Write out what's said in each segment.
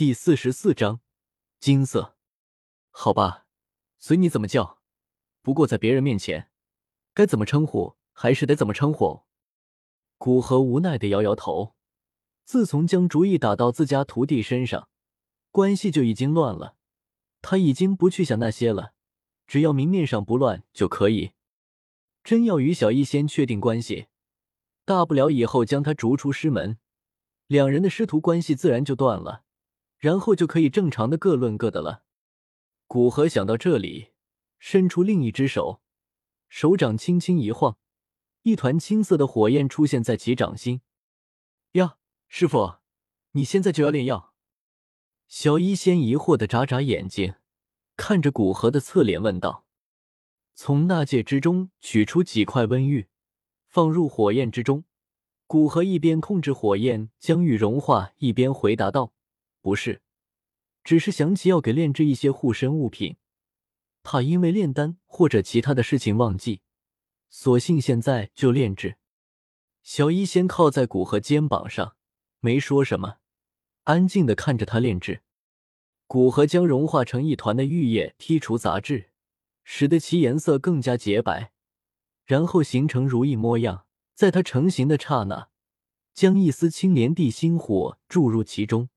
第四十四章，金色。好吧，随你怎么叫。不过在别人面前，该怎么称呼还是得怎么称呼。古河无奈的摇摇头。自从将主意打到自家徒弟身上，关系就已经乱了。他已经不去想那些了，只要明面上不乱就可以。真要与小医仙确定关系，大不了以后将他逐出师门，两人的师徒关系自然就断了，然后就可以正常的各论各的了。古河想到这里，伸出另一只手，手掌轻轻一晃，一团青色的火焰出现在其掌心。呀，师傅，你现在就要炼药？小医仙疑惑的眨眨眼睛，看着古河的侧脸问道。从纳戒之中取出几块温玉，放入火焰之中。古河一边控制火焰将玉融化，一边回答道：“不是，只是想起要给炼制一些护身物品，怕因为炼丹或者其他的事情忘记，索性现在就炼制。”小医仙靠在古河肩膀上，没说什么，安静的看着他炼制。古河将融化成一团的玉液剔除杂质。使得其颜色更加洁白，然后形成如意模样。在它成型的刹那，将一丝青莲地心火注入其中，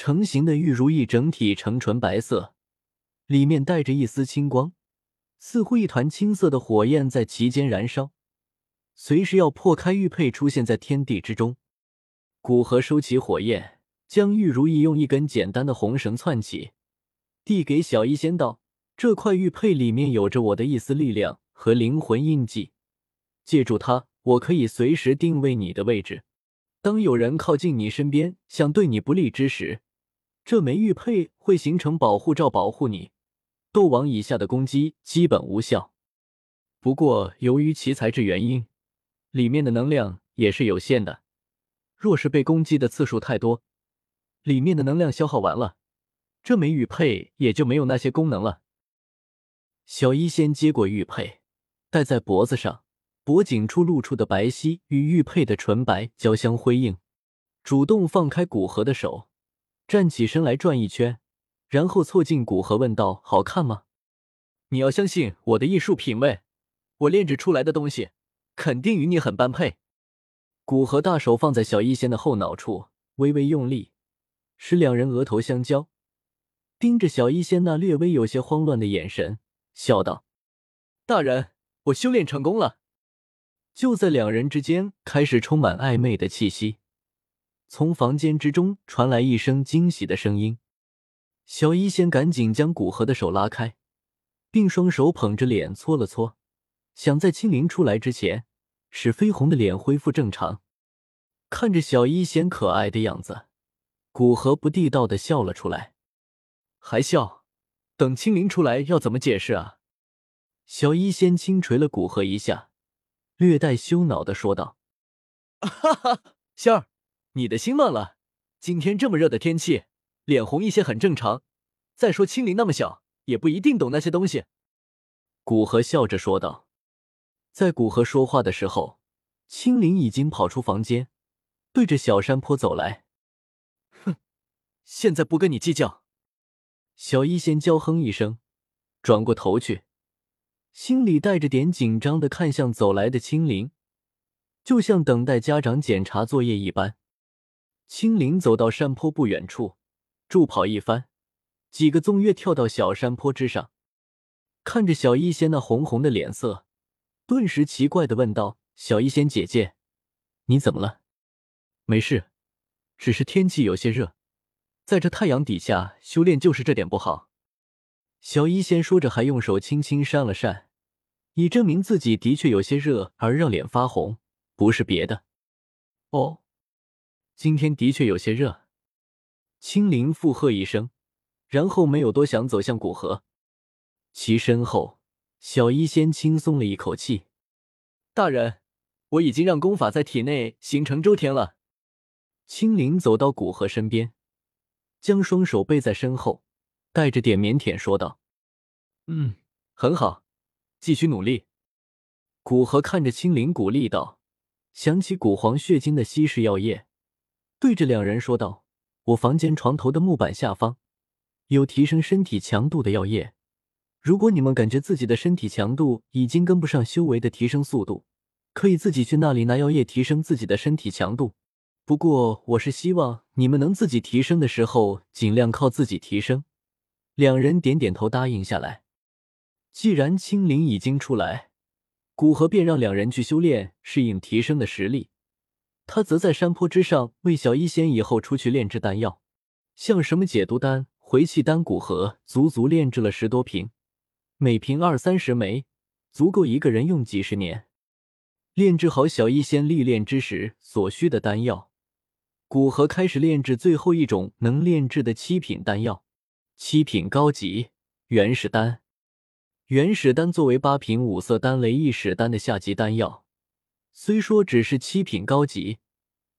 成型的玉如意整体呈纯白色，里面带着一丝青光，似乎一团青色的火焰在其间燃烧，随时要破开玉佩，出现在天地之中。古河收起火焰，将玉如意用一根简单的红绳串起，递给小医仙道。这块玉佩里面有着我的一丝力量和灵魂印记，借助它，我可以随时定位你的位置。当有人靠近你身边，想对你不利之时，这枚玉佩会形成保护罩，保护你。斗王以下的攻击基本无效。不过，由于其材质原因，里面的能量也是有限的。若是被攻击的次数太多，里面的能量消耗完了，这枚玉佩也就没有那些功能了。小医仙接过玉佩，戴在脖子上，脖颈处露出的白皙与玉佩的纯白交相辉映。主动放开古河的手，站起身来转一圈，然后凑近古河问道：“好看吗？你要相信我的艺术品味，我炼制出来的东西肯定与你很般配。”古河大手放在小医仙的后脑处，微微用力，使两人额头相交，盯着小医仙那略微有些慌乱的眼神。笑道：“大人，我修炼成功了。”就在两人之间开始充满暧昧的气息，从房间之中传来一声惊喜的声音。小医仙赶紧将古河的手拉开，并双手捧着脸搓了搓，想在青灵出来之前使绯红的脸恢复正常。看着小医仙可爱的样子，古河不地道的笑了出来，还笑。等青灵出来要怎么解释啊？小医仙轻捶了古河一下，略带羞恼的说道：“ 哈哈，仙儿，你的心乱了。今天这么热的天气，脸红一些很正常。再说青灵那么小，也不一定懂那些东西。”古河笑着说道。在古河说话的时候，青灵已经跑出房间，对着小山坡走来。哼，现在不跟你计较。小医仙娇哼一声，转过头去，心里带着点紧张的看向走来的青灵，就像等待家长检查作业一般。青灵走到山坡不远处，助跑一番，几个纵跃跳到小山坡之上，看着小医仙那红红的脸色，顿时奇怪的问道：“小医仙姐姐，你怎么了？”“没事，只是天气有些热。”在这太阳底下修炼就是这点不好。小医仙说着，还用手轻轻扇了扇，以证明自己的确有些热而让脸发红，不是别的。哦，今天的确有些热。青灵附和一声，然后没有多想，走向古河。其身后，小医仙轻松了一口气：“大人，我已经让功法在体内形成周天了。”青灵走到古河身边。将双手背在身后，带着点腼腆说道：“嗯，很好，继续努力。”古河看着青灵，鼓励道：“想起古黄血晶的稀释药液，对着两人说道：‘我房间床头的木板下方有提升身体强度的药液。如果你们感觉自己的身体强度已经跟不上修为的提升速度，可以自己去那里拿药液提升自己的身体强度。不过，我是希望你们能自己提升的时候，尽量靠自己提升。两人点点头，答应下来。既然青灵已经出来，古河便让两人去修炼，适应提升的实力。他则在山坡之上为小医仙以后出去炼制丹药，像什么解毒丹、回气丹，古河足足炼制了十多瓶，每瓶二三十枚，足够一个人用几十年。炼制好小医仙历练之时所需的丹药。古河开始炼制最后一种能炼制的七品丹药，七品高级原始丹。原始丹作为八品五色丹雷翼始丹的下级丹药，虽说只是七品高级，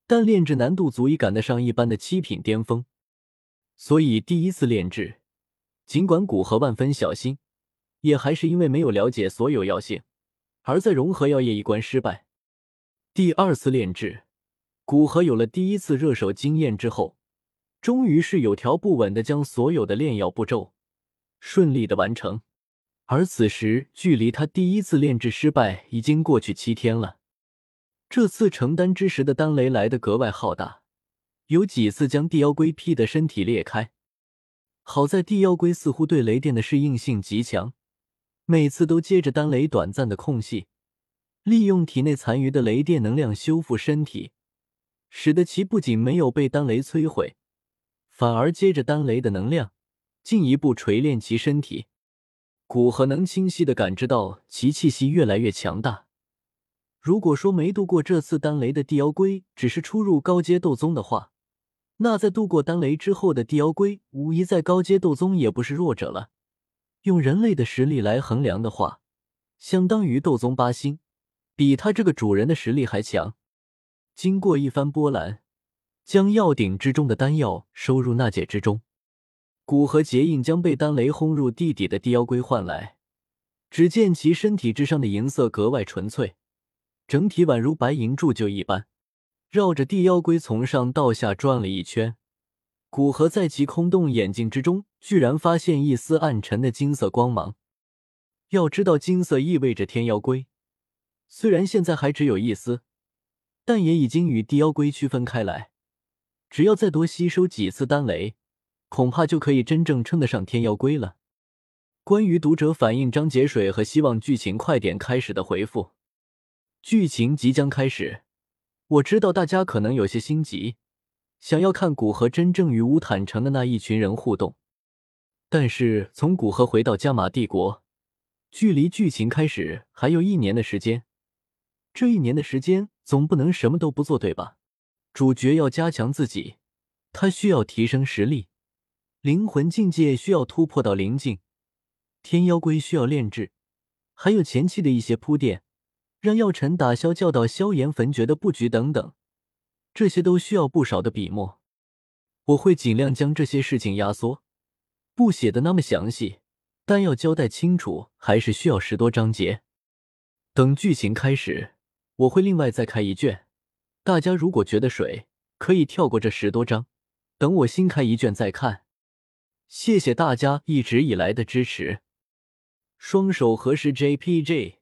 但炼制难度足以赶得上一般的七品巅峰。所以第一次炼制，尽管古河万分小心，也还是因为没有了解所有药性，而在融合药液一关失败。第二次炼制。古河有了第一次热手经验之后，终于是有条不紊的将所有的炼药步骤顺利的完成。而此时，距离他第一次炼制失败已经过去七天了。这次承担之时的丹雷来得格外浩大，有几次将地妖龟劈得身体裂开。好在地妖龟似乎对雷电的适应性极强，每次都接着丹雷短暂的空隙，利用体内残余的雷电能量修复身体。使得其不仅没有被丹雷摧毁，反而接着丹雷的能量，进一步锤炼其身体。古河能清晰的感知到其气息越来越强大。如果说没度过这次丹雷的地妖龟只是初入高阶斗宗的话，那在度过丹雷之后的地妖龟，无疑在高阶斗宗也不是弱者了。用人类的实力来衡量的话，相当于斗宗八星，比他这个主人的实力还强。经过一番波澜，将药鼎之中的丹药收入纳戒之中。古河结印将被丹雷轰入地底的地妖龟唤来，只见其身体之上的银色格外纯粹，整体宛如白银铸就一般，绕着地妖龟从上到下转了一圈。古河在其空洞眼睛之中，居然发现一丝暗沉的金色光芒。要知道，金色意味着天妖龟，虽然现在还只有一丝。但也已经与地妖龟区分开来，只要再多吸收几次丹雷，恐怕就可以真正称得上天妖龟了。关于读者反映张节水和希望剧情快点开始的回复，剧情即将开始。我知道大家可能有些心急，想要看古河真正与乌坦城的那一群人互动，但是从古河回到加玛帝国，距离剧情开始还有一年的时间。这一年的时间，总不能什么都不做，对吧？主角要加强自己，他需要提升实力，灵魂境界需要突破到灵境，天妖龟需要炼制，还有前期的一些铺垫，让药尘打消教导萧炎焚诀的布局等等，这些都需要不少的笔墨。我会尽量将这些事情压缩，不写的那么详细，但要交代清楚，还是需要十多章节。等剧情开始。我会另外再开一卷，大家如果觉得水，可以跳过这十多章，等我新开一卷再看。谢谢大家一直以来的支持，双手合十 JPG。